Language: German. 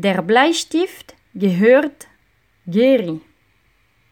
Der Bleistift gehört Geri.